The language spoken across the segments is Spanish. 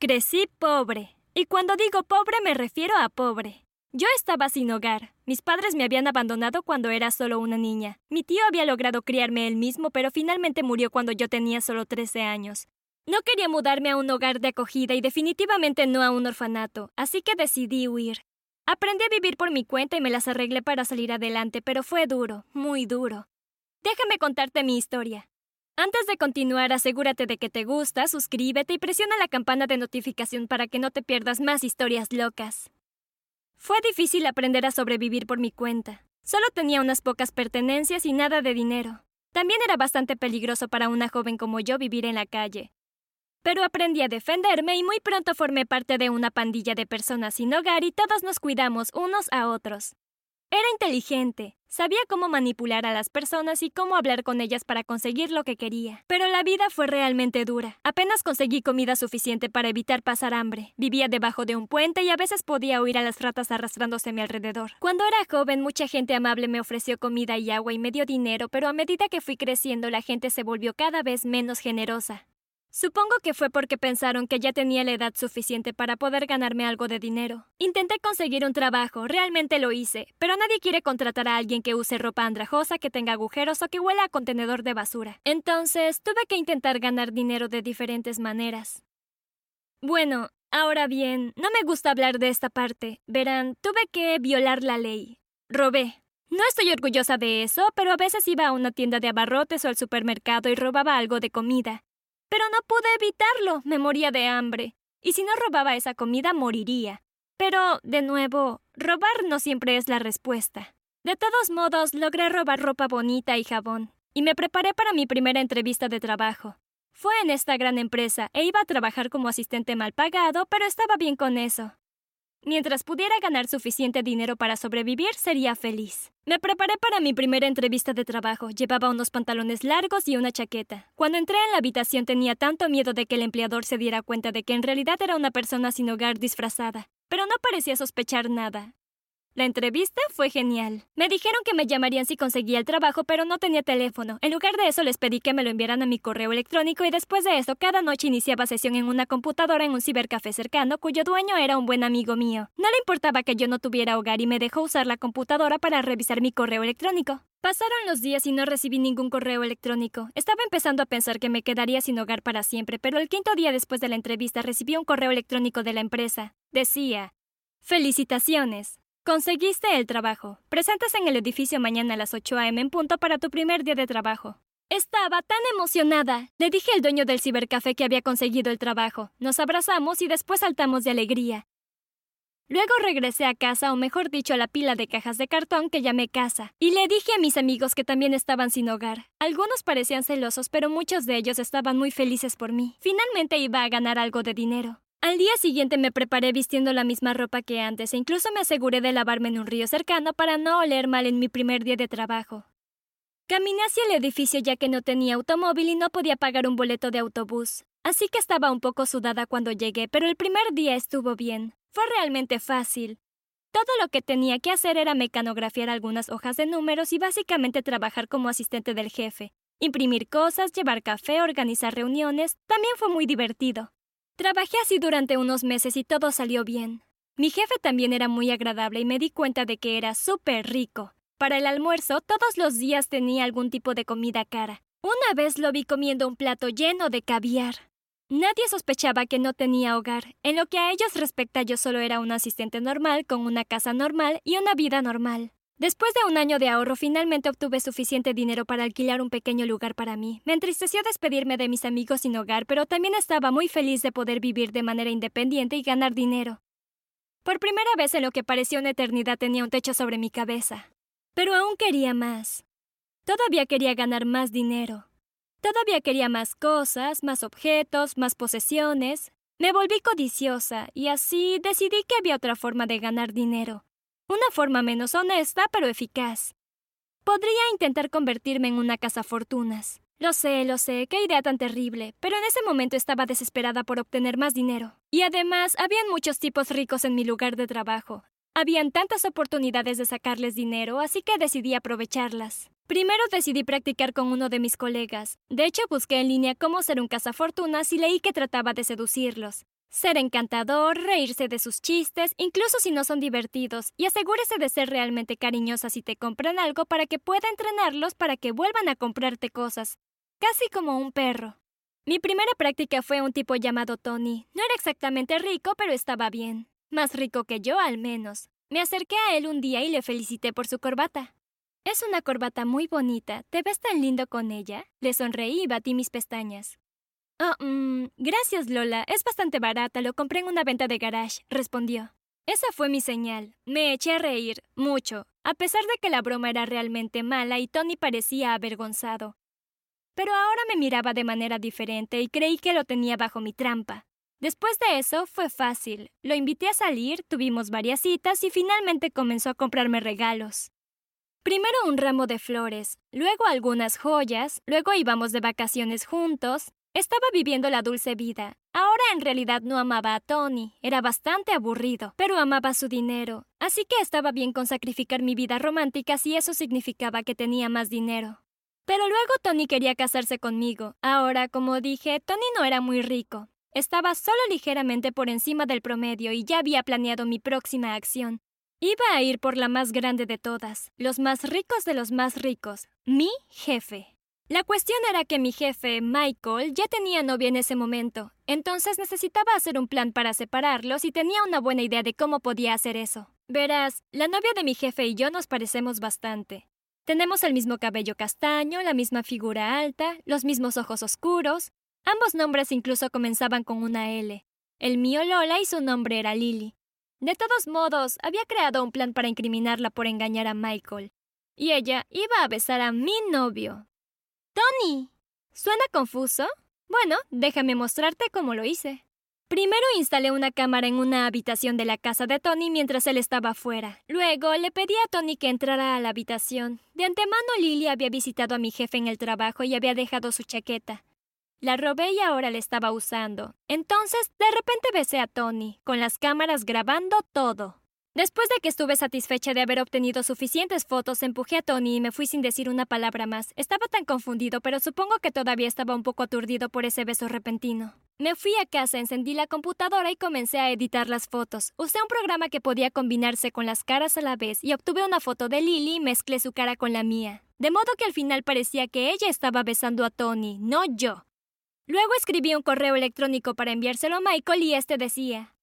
Crecí pobre. Y cuando digo pobre me refiero a pobre. Yo estaba sin hogar. Mis padres me habían abandonado cuando era solo una niña. Mi tío había logrado criarme él mismo, pero finalmente murió cuando yo tenía solo 13 años. No quería mudarme a un hogar de acogida y definitivamente no a un orfanato, así que decidí huir. Aprendí a vivir por mi cuenta y me las arreglé para salir adelante, pero fue duro, muy duro. Déjame contarte mi historia. Antes de continuar, asegúrate de que te gusta, suscríbete y presiona la campana de notificación para que no te pierdas más historias locas. Fue difícil aprender a sobrevivir por mi cuenta. Solo tenía unas pocas pertenencias y nada de dinero. También era bastante peligroso para una joven como yo vivir en la calle. Pero aprendí a defenderme y muy pronto formé parte de una pandilla de personas sin hogar y todos nos cuidamos unos a otros. Era inteligente, sabía cómo manipular a las personas y cómo hablar con ellas para conseguir lo que quería. Pero la vida fue realmente dura. Apenas conseguí comida suficiente para evitar pasar hambre. Vivía debajo de un puente y a veces podía oír a las ratas arrastrándose a mi alrededor. Cuando era joven, mucha gente amable me ofreció comida y agua y me dio dinero, pero a medida que fui creciendo, la gente se volvió cada vez menos generosa. Supongo que fue porque pensaron que ya tenía la edad suficiente para poder ganarme algo de dinero. Intenté conseguir un trabajo, realmente lo hice, pero nadie quiere contratar a alguien que use ropa andrajosa, que tenga agujeros o que huela a contenedor de basura. Entonces, tuve que intentar ganar dinero de diferentes maneras. Bueno, ahora bien, no me gusta hablar de esta parte. Verán, tuve que violar la ley. Robé. No estoy orgullosa de eso, pero a veces iba a una tienda de abarrotes o al supermercado y robaba algo de comida. Pero no pude evitarlo, me moría de hambre. Y si no robaba esa comida, moriría. Pero, de nuevo, robar no siempre es la respuesta. De todos modos, logré robar ropa bonita y jabón, y me preparé para mi primera entrevista de trabajo. Fue en esta gran empresa e iba a trabajar como asistente mal pagado, pero estaba bien con eso. Mientras pudiera ganar suficiente dinero para sobrevivir, sería feliz. Me preparé para mi primera entrevista de trabajo. Llevaba unos pantalones largos y una chaqueta. Cuando entré en la habitación tenía tanto miedo de que el empleador se diera cuenta de que en realidad era una persona sin hogar disfrazada. Pero no parecía sospechar nada. La entrevista fue genial. Me dijeron que me llamarían si conseguía el trabajo, pero no tenía teléfono. En lugar de eso, les pedí que me lo enviaran a mi correo electrónico y después de eso, cada noche iniciaba sesión en una computadora en un cibercafé cercano, cuyo dueño era un buen amigo mío. No le importaba que yo no tuviera hogar y me dejó usar la computadora para revisar mi correo electrónico. Pasaron los días y no recibí ningún correo electrónico. Estaba empezando a pensar que me quedaría sin hogar para siempre, pero el quinto día después de la entrevista recibí un correo electrónico de la empresa. Decía, Felicitaciones. Conseguiste el trabajo. Preséntase en el edificio mañana a las 8 a.m. en punto para tu primer día de trabajo. Estaba tan emocionada. Le dije al dueño del cibercafé que había conseguido el trabajo. Nos abrazamos y después saltamos de alegría. Luego regresé a casa, o mejor dicho, a la pila de cajas de cartón que llamé casa, y le dije a mis amigos que también estaban sin hogar. Algunos parecían celosos, pero muchos de ellos estaban muy felices por mí. Finalmente iba a ganar algo de dinero. Al día siguiente me preparé vistiendo la misma ropa que antes e incluso me aseguré de lavarme en un río cercano para no oler mal en mi primer día de trabajo. Caminé hacia el edificio ya que no tenía automóvil y no podía pagar un boleto de autobús, así que estaba un poco sudada cuando llegué, pero el primer día estuvo bien. Fue realmente fácil. Todo lo que tenía que hacer era mecanografiar algunas hojas de números y básicamente trabajar como asistente del jefe. Imprimir cosas, llevar café, organizar reuniones, también fue muy divertido. Trabajé así durante unos meses y todo salió bien. Mi jefe también era muy agradable y me di cuenta de que era súper rico. Para el almuerzo, todos los días tenía algún tipo de comida cara. Una vez lo vi comiendo un plato lleno de caviar. Nadie sospechaba que no tenía hogar. En lo que a ellos respecta, yo solo era un asistente normal, con una casa normal y una vida normal. Después de un año de ahorro, finalmente obtuve suficiente dinero para alquilar un pequeño lugar para mí. Me entristeció despedirme de mis amigos sin hogar, pero también estaba muy feliz de poder vivir de manera independiente y ganar dinero. Por primera vez en lo que parecía una eternidad tenía un techo sobre mi cabeza. Pero aún quería más. Todavía quería ganar más dinero. Todavía quería más cosas, más objetos, más posesiones. Me volví codiciosa y así decidí que había otra forma de ganar dinero. Una forma menos honesta, pero eficaz. Podría intentar convertirme en una cazafortunas. Lo sé, lo sé, qué idea tan terrible, pero en ese momento estaba desesperada por obtener más dinero. Y además, habían muchos tipos ricos en mi lugar de trabajo. Habían tantas oportunidades de sacarles dinero, así que decidí aprovecharlas. Primero decidí practicar con uno de mis colegas. De hecho, busqué en línea cómo ser un cazafortunas y leí que trataba de seducirlos. Ser encantador, reírse de sus chistes, incluso si no son divertidos, y asegúrese de ser realmente cariñosa si te compran algo para que pueda entrenarlos para que vuelvan a comprarte cosas, casi como un perro. Mi primera práctica fue un tipo llamado Tony. No era exactamente rico, pero estaba bien. Más rico que yo, al menos. Me acerqué a él un día y le felicité por su corbata. Es una corbata muy bonita. ¿Te ves tan lindo con ella? Le sonreí y batí mis pestañas. Oh, mmm, gracias, Lola. Es bastante barata. Lo compré en una venta de garage, respondió. Esa fue mi señal. Me eché a reír, mucho, a pesar de que la broma era realmente mala y Tony parecía avergonzado. Pero ahora me miraba de manera diferente y creí que lo tenía bajo mi trampa. Después de eso fue fácil. Lo invité a salir, tuvimos varias citas y finalmente comenzó a comprarme regalos. Primero un ramo de flores, luego algunas joyas, luego íbamos de vacaciones juntos. Estaba viviendo la dulce vida. Ahora en realidad no amaba a Tony, era bastante aburrido, pero amaba su dinero, así que estaba bien con sacrificar mi vida romántica si eso significaba que tenía más dinero. Pero luego Tony quería casarse conmigo. Ahora, como dije, Tony no era muy rico. Estaba solo ligeramente por encima del promedio y ya había planeado mi próxima acción. Iba a ir por la más grande de todas, los más ricos de los más ricos, mi jefe. La cuestión era que mi jefe, Michael, ya tenía novia en ese momento, entonces necesitaba hacer un plan para separarlos y tenía una buena idea de cómo podía hacer eso. Verás, la novia de mi jefe y yo nos parecemos bastante. Tenemos el mismo cabello castaño, la misma figura alta, los mismos ojos oscuros. Ambos nombres incluso comenzaban con una L. El mío Lola y su nombre era Lily. De todos modos, había creado un plan para incriminarla por engañar a Michael. Y ella iba a besar a mi novio. ¡Tony! ¿Suena confuso? Bueno, déjame mostrarte cómo lo hice. Primero instalé una cámara en una habitación de la casa de Tony mientras él estaba fuera. Luego le pedí a Tony que entrara a la habitación. De antemano Lily había visitado a mi jefe en el trabajo y había dejado su chaqueta. La robé y ahora la estaba usando. Entonces, de repente besé a Tony, con las cámaras grabando todo. Después de que estuve satisfecha de haber obtenido suficientes fotos, empujé a Tony y me fui sin decir una palabra más. Estaba tan confundido, pero supongo que todavía estaba un poco aturdido por ese beso repentino. Me fui a casa, encendí la computadora y comencé a editar las fotos. Usé un programa que podía combinarse con las caras a la vez y obtuve una foto de Lily y mezclé su cara con la mía. De modo que al final parecía que ella estaba besando a Tony, no yo. Luego escribí un correo electrónico para enviárselo a Michael y este decía: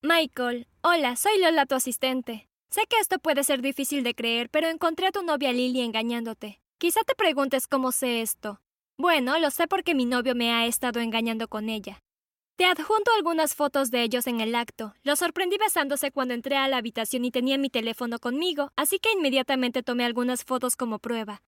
Michael, hola, soy Lola, tu asistente. Sé que esto puede ser difícil de creer, pero encontré a tu novia Lily engañándote. Quizá te preguntes cómo sé esto. Bueno, lo sé porque mi novio me ha estado engañando con ella. Te adjunto algunas fotos de ellos en el acto. Lo sorprendí besándose cuando entré a la habitación y tenía mi teléfono conmigo, así que inmediatamente tomé algunas fotos como prueba.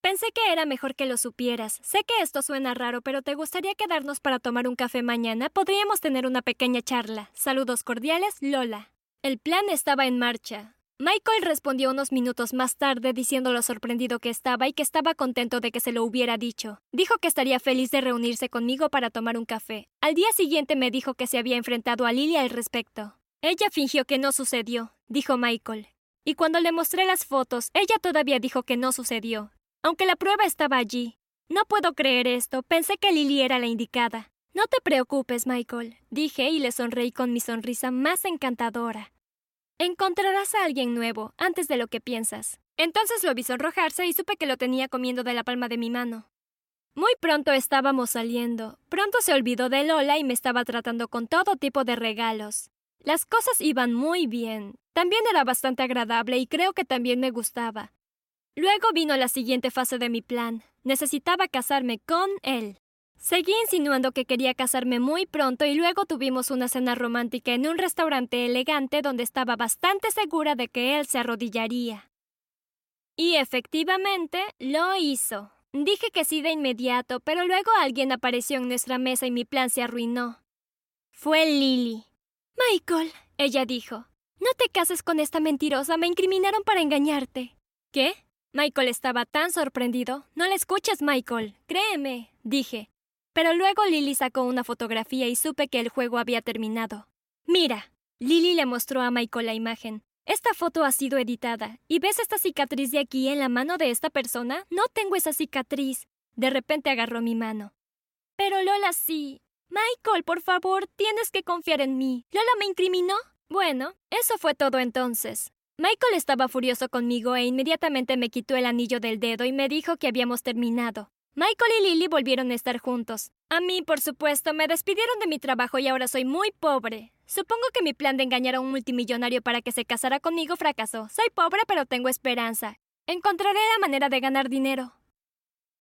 Pensé que era mejor que lo supieras. Sé que esto suena raro, pero ¿te gustaría quedarnos para tomar un café mañana? Podríamos tener una pequeña charla. Saludos cordiales, Lola. El plan estaba en marcha. Michael respondió unos minutos más tarde diciendo lo sorprendido que estaba y que estaba contento de que se lo hubiera dicho. Dijo que estaría feliz de reunirse conmigo para tomar un café. Al día siguiente me dijo que se había enfrentado a Lilia al respecto. Ella fingió que no sucedió, dijo Michael. Y cuando le mostré las fotos, ella todavía dijo que no sucedió aunque la prueba estaba allí. No puedo creer esto. Pensé que Lily era la indicada. No te preocupes, Michael, dije y le sonreí con mi sonrisa más encantadora. Encontrarás a alguien nuevo antes de lo que piensas. Entonces lo vi sonrojarse y supe que lo tenía comiendo de la palma de mi mano. Muy pronto estábamos saliendo. Pronto se olvidó de Lola y me estaba tratando con todo tipo de regalos. Las cosas iban muy bien. También era bastante agradable y creo que también me gustaba. Luego vino la siguiente fase de mi plan. Necesitaba casarme con él. Seguí insinuando que quería casarme muy pronto y luego tuvimos una cena romántica en un restaurante elegante donde estaba bastante segura de que él se arrodillaría. Y efectivamente lo hizo. Dije que sí de inmediato, pero luego alguien apareció en nuestra mesa y mi plan se arruinó. Fue Lily. Michael, ella dijo, no te cases con esta mentirosa, me incriminaron para engañarte. ¿Qué? Michael estaba tan sorprendido. No le escuches, Michael. Créeme, dije. Pero luego Lily sacó una fotografía y supe que el juego había terminado. Mira. Lily le mostró a Michael la imagen. Esta foto ha sido editada. ¿Y ves esta cicatriz de aquí en la mano de esta persona? No tengo esa cicatriz. De repente agarró mi mano. Pero Lola sí. Michael, por favor, tienes que confiar en mí. ¿Lola me incriminó? Bueno, eso fue todo entonces. Michael estaba furioso conmigo e inmediatamente me quitó el anillo del dedo y me dijo que habíamos terminado. Michael y Lily volvieron a estar juntos. A mí, por supuesto, me despidieron de mi trabajo y ahora soy muy pobre. Supongo que mi plan de engañar a un multimillonario para que se casara conmigo fracasó. Soy pobre, pero tengo esperanza. Encontraré la manera de ganar dinero.